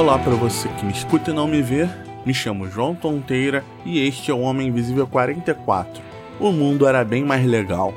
Olá para você que me escuta e não me vê. Me chamo João Tonteira e este é o Homem Invisível 44. O mundo era bem mais legal.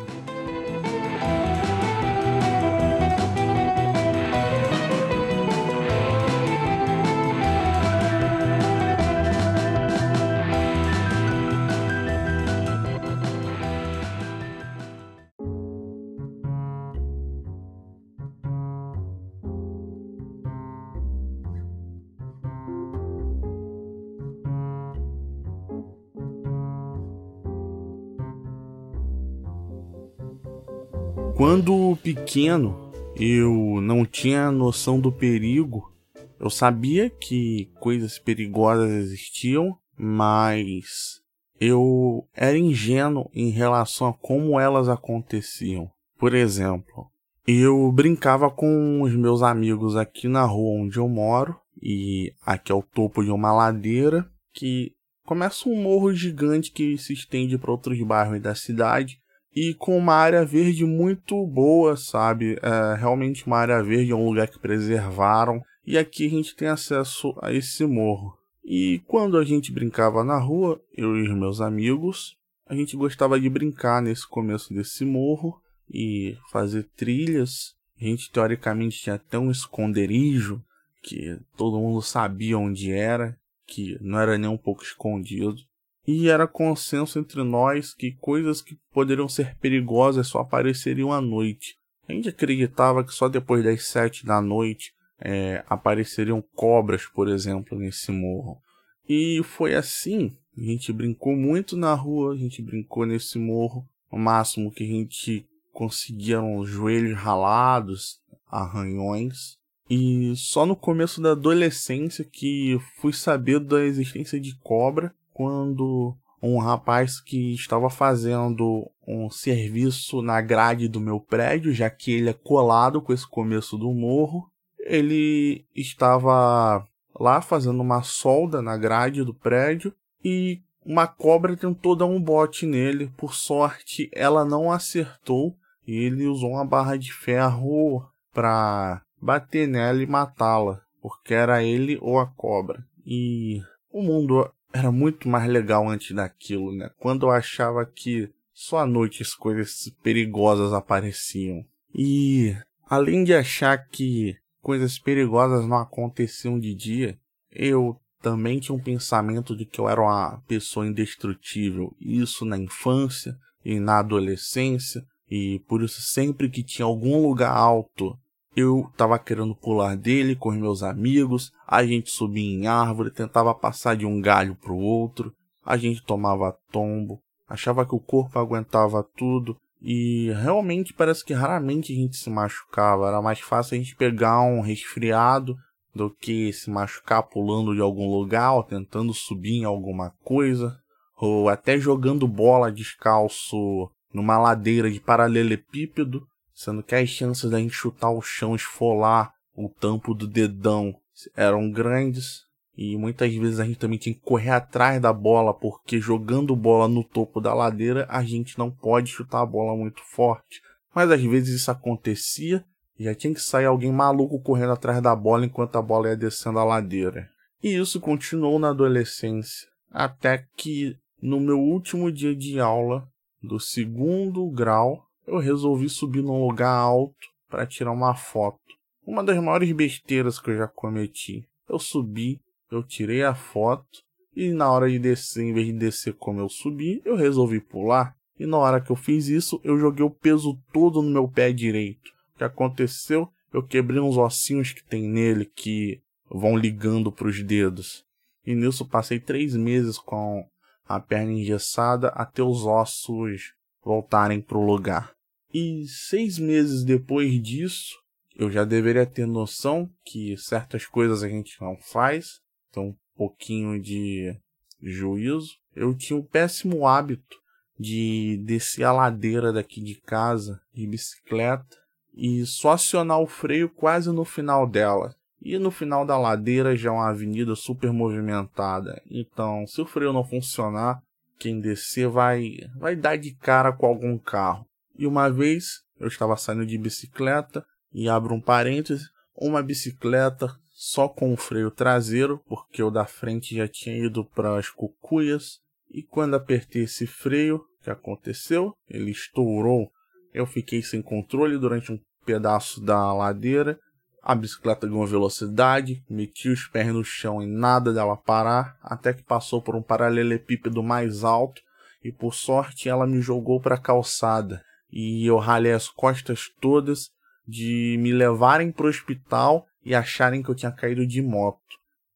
Quando pequeno, eu não tinha noção do perigo. Eu sabia que coisas perigosas existiam, mas eu era ingênuo em relação a como elas aconteciam. Por exemplo, eu brincava com os meus amigos aqui na rua onde eu moro, e aqui é o topo de uma ladeira que começa um morro gigante que se estende para outros bairros da cidade e com uma área verde muito boa, sabe? É, realmente uma área verde é um lugar que preservaram e aqui a gente tem acesso a esse morro. E quando a gente brincava na rua, eu e meus amigos, a gente gostava de brincar nesse começo desse morro e fazer trilhas. A gente teoricamente tinha até um esconderijo que todo mundo sabia onde era, que não era nem um pouco escondido e era consenso entre nós que coisas que poderiam ser perigosas só apareceriam à noite. A gente acreditava que só depois das sete da noite é, apareceriam cobras, por exemplo, nesse morro. E foi assim. A gente brincou muito na rua, a gente brincou nesse morro. O máximo que a gente conseguia eram os joelhos ralados, arranhões. E só no começo da adolescência que fui saber da existência de cobra quando um rapaz que estava fazendo um serviço na grade do meu prédio, já que ele é colado com esse começo do morro, ele estava lá fazendo uma solda na grade do prédio e uma cobra tentou dar um bote nele. Por sorte, ela não acertou e ele usou uma barra de ferro para bater nela e matá-la, porque era ele ou a cobra. E o mundo era muito mais legal antes daquilo, né? Quando eu achava que só à noite as coisas perigosas apareciam. E além de achar que coisas perigosas não aconteciam de dia, eu também tinha um pensamento de que eu era uma pessoa indestrutível. Isso na infância e na adolescência. E por isso, sempre que tinha algum lugar alto eu tava querendo pular dele com os meus amigos, a gente subia em árvore, tentava passar de um galho pro outro, a gente tomava tombo, achava que o corpo aguentava tudo e realmente parece que raramente a gente se machucava, era mais fácil a gente pegar um resfriado do que se machucar pulando de algum lugar ou tentando subir em alguma coisa, ou até jogando bola descalço numa ladeira de paralelepípedo sendo que as chances da gente chutar o chão, esfolar o tampo do dedão eram grandes. E muitas vezes a gente também tinha que correr atrás da bola, porque jogando bola no topo da ladeira, a gente não pode chutar a bola muito forte. Mas às vezes isso acontecia e já tinha que sair alguém maluco correndo atrás da bola enquanto a bola ia descendo a ladeira. E isso continuou na adolescência, até que no meu último dia de aula do segundo grau, eu resolvi subir num lugar alto para tirar uma foto. Uma das maiores besteiras que eu já cometi. Eu subi, eu tirei a foto e na hora de descer, em vez de descer como eu subi, eu resolvi pular. E na hora que eu fiz isso, eu joguei o peso todo no meu pé direito. O que aconteceu? Eu quebrei uns ossinhos que tem nele que vão ligando para os dedos. E nisso passei três meses com a perna engessada até os ossos voltarem para o lugar. E seis meses depois disso, eu já deveria ter noção que certas coisas a gente não faz, então um pouquinho de juízo. Eu tinha o péssimo hábito de descer a ladeira daqui de casa de bicicleta e só acionar o freio quase no final dela. E no final da ladeira já é uma avenida super movimentada. Então, se o freio não funcionar, quem descer vai vai dar de cara com algum carro. E uma vez eu estava saindo de bicicleta e abro um parêntese, uma bicicleta só com o freio traseiro, porque o da frente já tinha ido para as cucuias. E quando apertei esse freio, que aconteceu? Ele estourou. Eu fiquei sem controle durante um pedaço da ladeira. A bicicleta ganhou velocidade, meti os pés no chão e nada dela parar, até que passou por um paralelepípedo mais alto e por sorte ela me jogou para a calçada e eu ralei as costas todas de me levarem para o hospital e acharem que eu tinha caído de moto.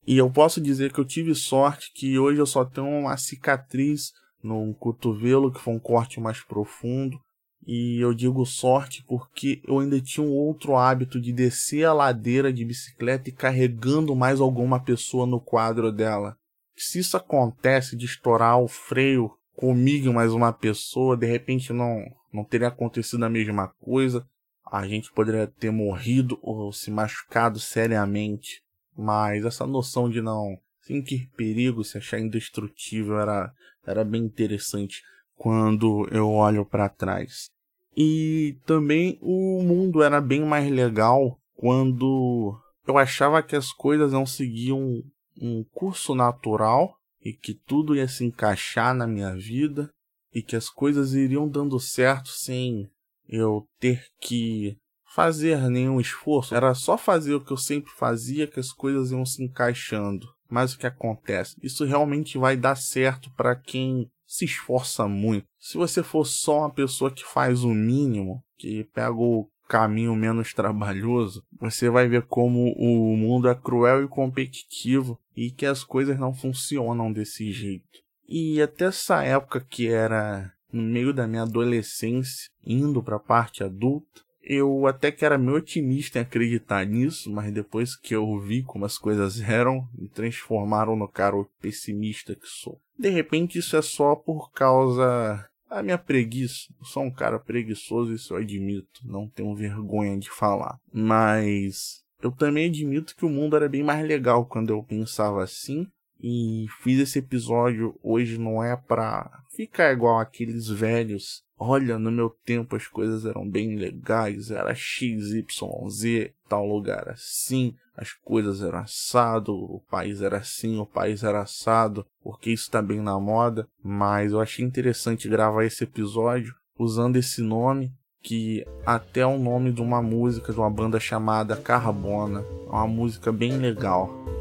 E eu posso dizer que eu tive sorte que hoje eu só tenho uma cicatriz no cotovelo, que foi um corte mais profundo. E eu digo sorte porque eu ainda tinha um outro hábito de descer a ladeira de bicicleta e carregando mais alguma pessoa no quadro dela. Se isso acontece de estourar o freio comigo mais uma pessoa, de repente não, não teria acontecido a mesma coisa. A gente poderia ter morrido ou se machucado seriamente, mas essa noção de não sentir perigo, se achar indestrutível era, era bem interessante quando eu olho para trás. E também o mundo era bem mais legal quando eu achava que as coisas não seguiam um curso natural e que tudo ia se encaixar na minha vida e que as coisas iriam dando certo sem eu ter que fazer nenhum esforço, era só fazer o que eu sempre fazia que as coisas iam se encaixando. Mas o que acontece? Isso realmente vai dar certo para quem se esforça muito. Se você for só uma pessoa que faz o mínimo, que pega o caminho menos trabalhoso, você vai ver como o mundo é cruel e competitivo e que as coisas não funcionam desse jeito. E até essa época que era no meio da minha adolescência, indo para a parte adulta, eu até que era meio otimista em acreditar nisso, mas depois que eu vi como as coisas eram, me transformaram no cara pessimista que sou. De repente isso é só por causa da minha preguiça. Eu sou um cara preguiçoso, isso eu admito, não tenho vergonha de falar. Mas eu também admito que o mundo era bem mais legal quando eu pensava assim, e fiz esse episódio hoje não é pra ficar igual aqueles velhos. Olha, no meu tempo as coisas eram bem legais, era XYZ, tal lugar assim, as coisas eram assado, o país era assim, o país era assado, porque isso tá bem na moda. Mas eu achei interessante gravar esse episódio usando esse nome, que até é o nome de uma música de uma banda chamada Carbona. É uma música bem legal.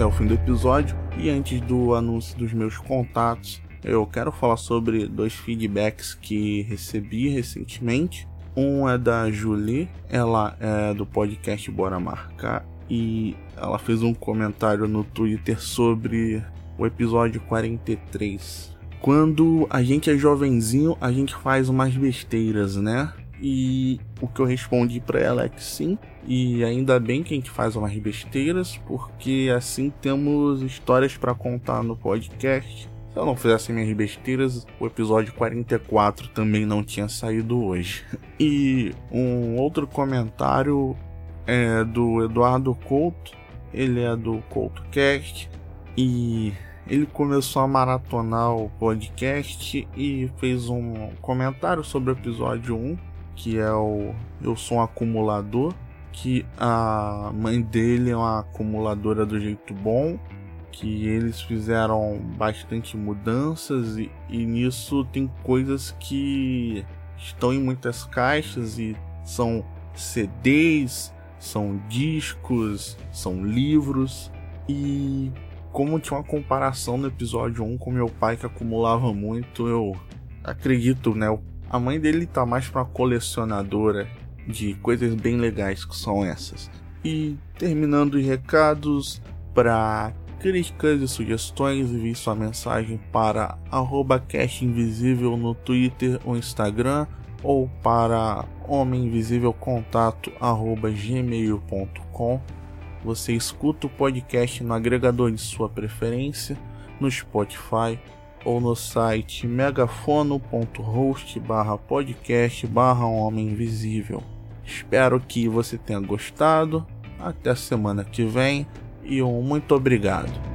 Esse é o fim do episódio. E antes do anúncio dos meus contatos, eu quero falar sobre dois feedbacks que recebi recentemente. Um é da Julie, ela é do podcast Bora Marcar e ela fez um comentário no Twitter sobre o episódio 43. Quando a gente é jovenzinho, a gente faz umas besteiras, né? E o que eu respondi para ela é que sim. E ainda bem que a gente faz umas besteiras, porque assim temos histórias para contar no podcast. Se eu não fizesse minhas besteiras, o episódio 44 também não tinha saído hoje. E um outro comentário é do Eduardo Couto. Ele é do CoutoCast e ele começou a maratonar o podcast e fez um comentário sobre o episódio 1 que é o Eu Sou um Acumulador, que a mãe dele é uma acumuladora do jeito bom, que eles fizeram bastante mudanças e, e nisso tem coisas que estão em muitas caixas e são CDs, são discos, são livros e como tinha uma comparação no episódio 1 com meu pai que acumulava muito, eu acredito, né? A mãe dele tá mais pra colecionadora de coisas bem legais que são essas. E terminando os recados, para críticas e sugestões, envie sua mensagem para arroba Invisível no Twitter ou Instagram ou para homeminvisívelcontato@gmail.com. Você escuta o podcast no agregador de sua preferência, no Spotify ou no site megafono.host barra podcast barra Homem Invisível. Espero que você tenha gostado. Até a semana que vem e um muito obrigado.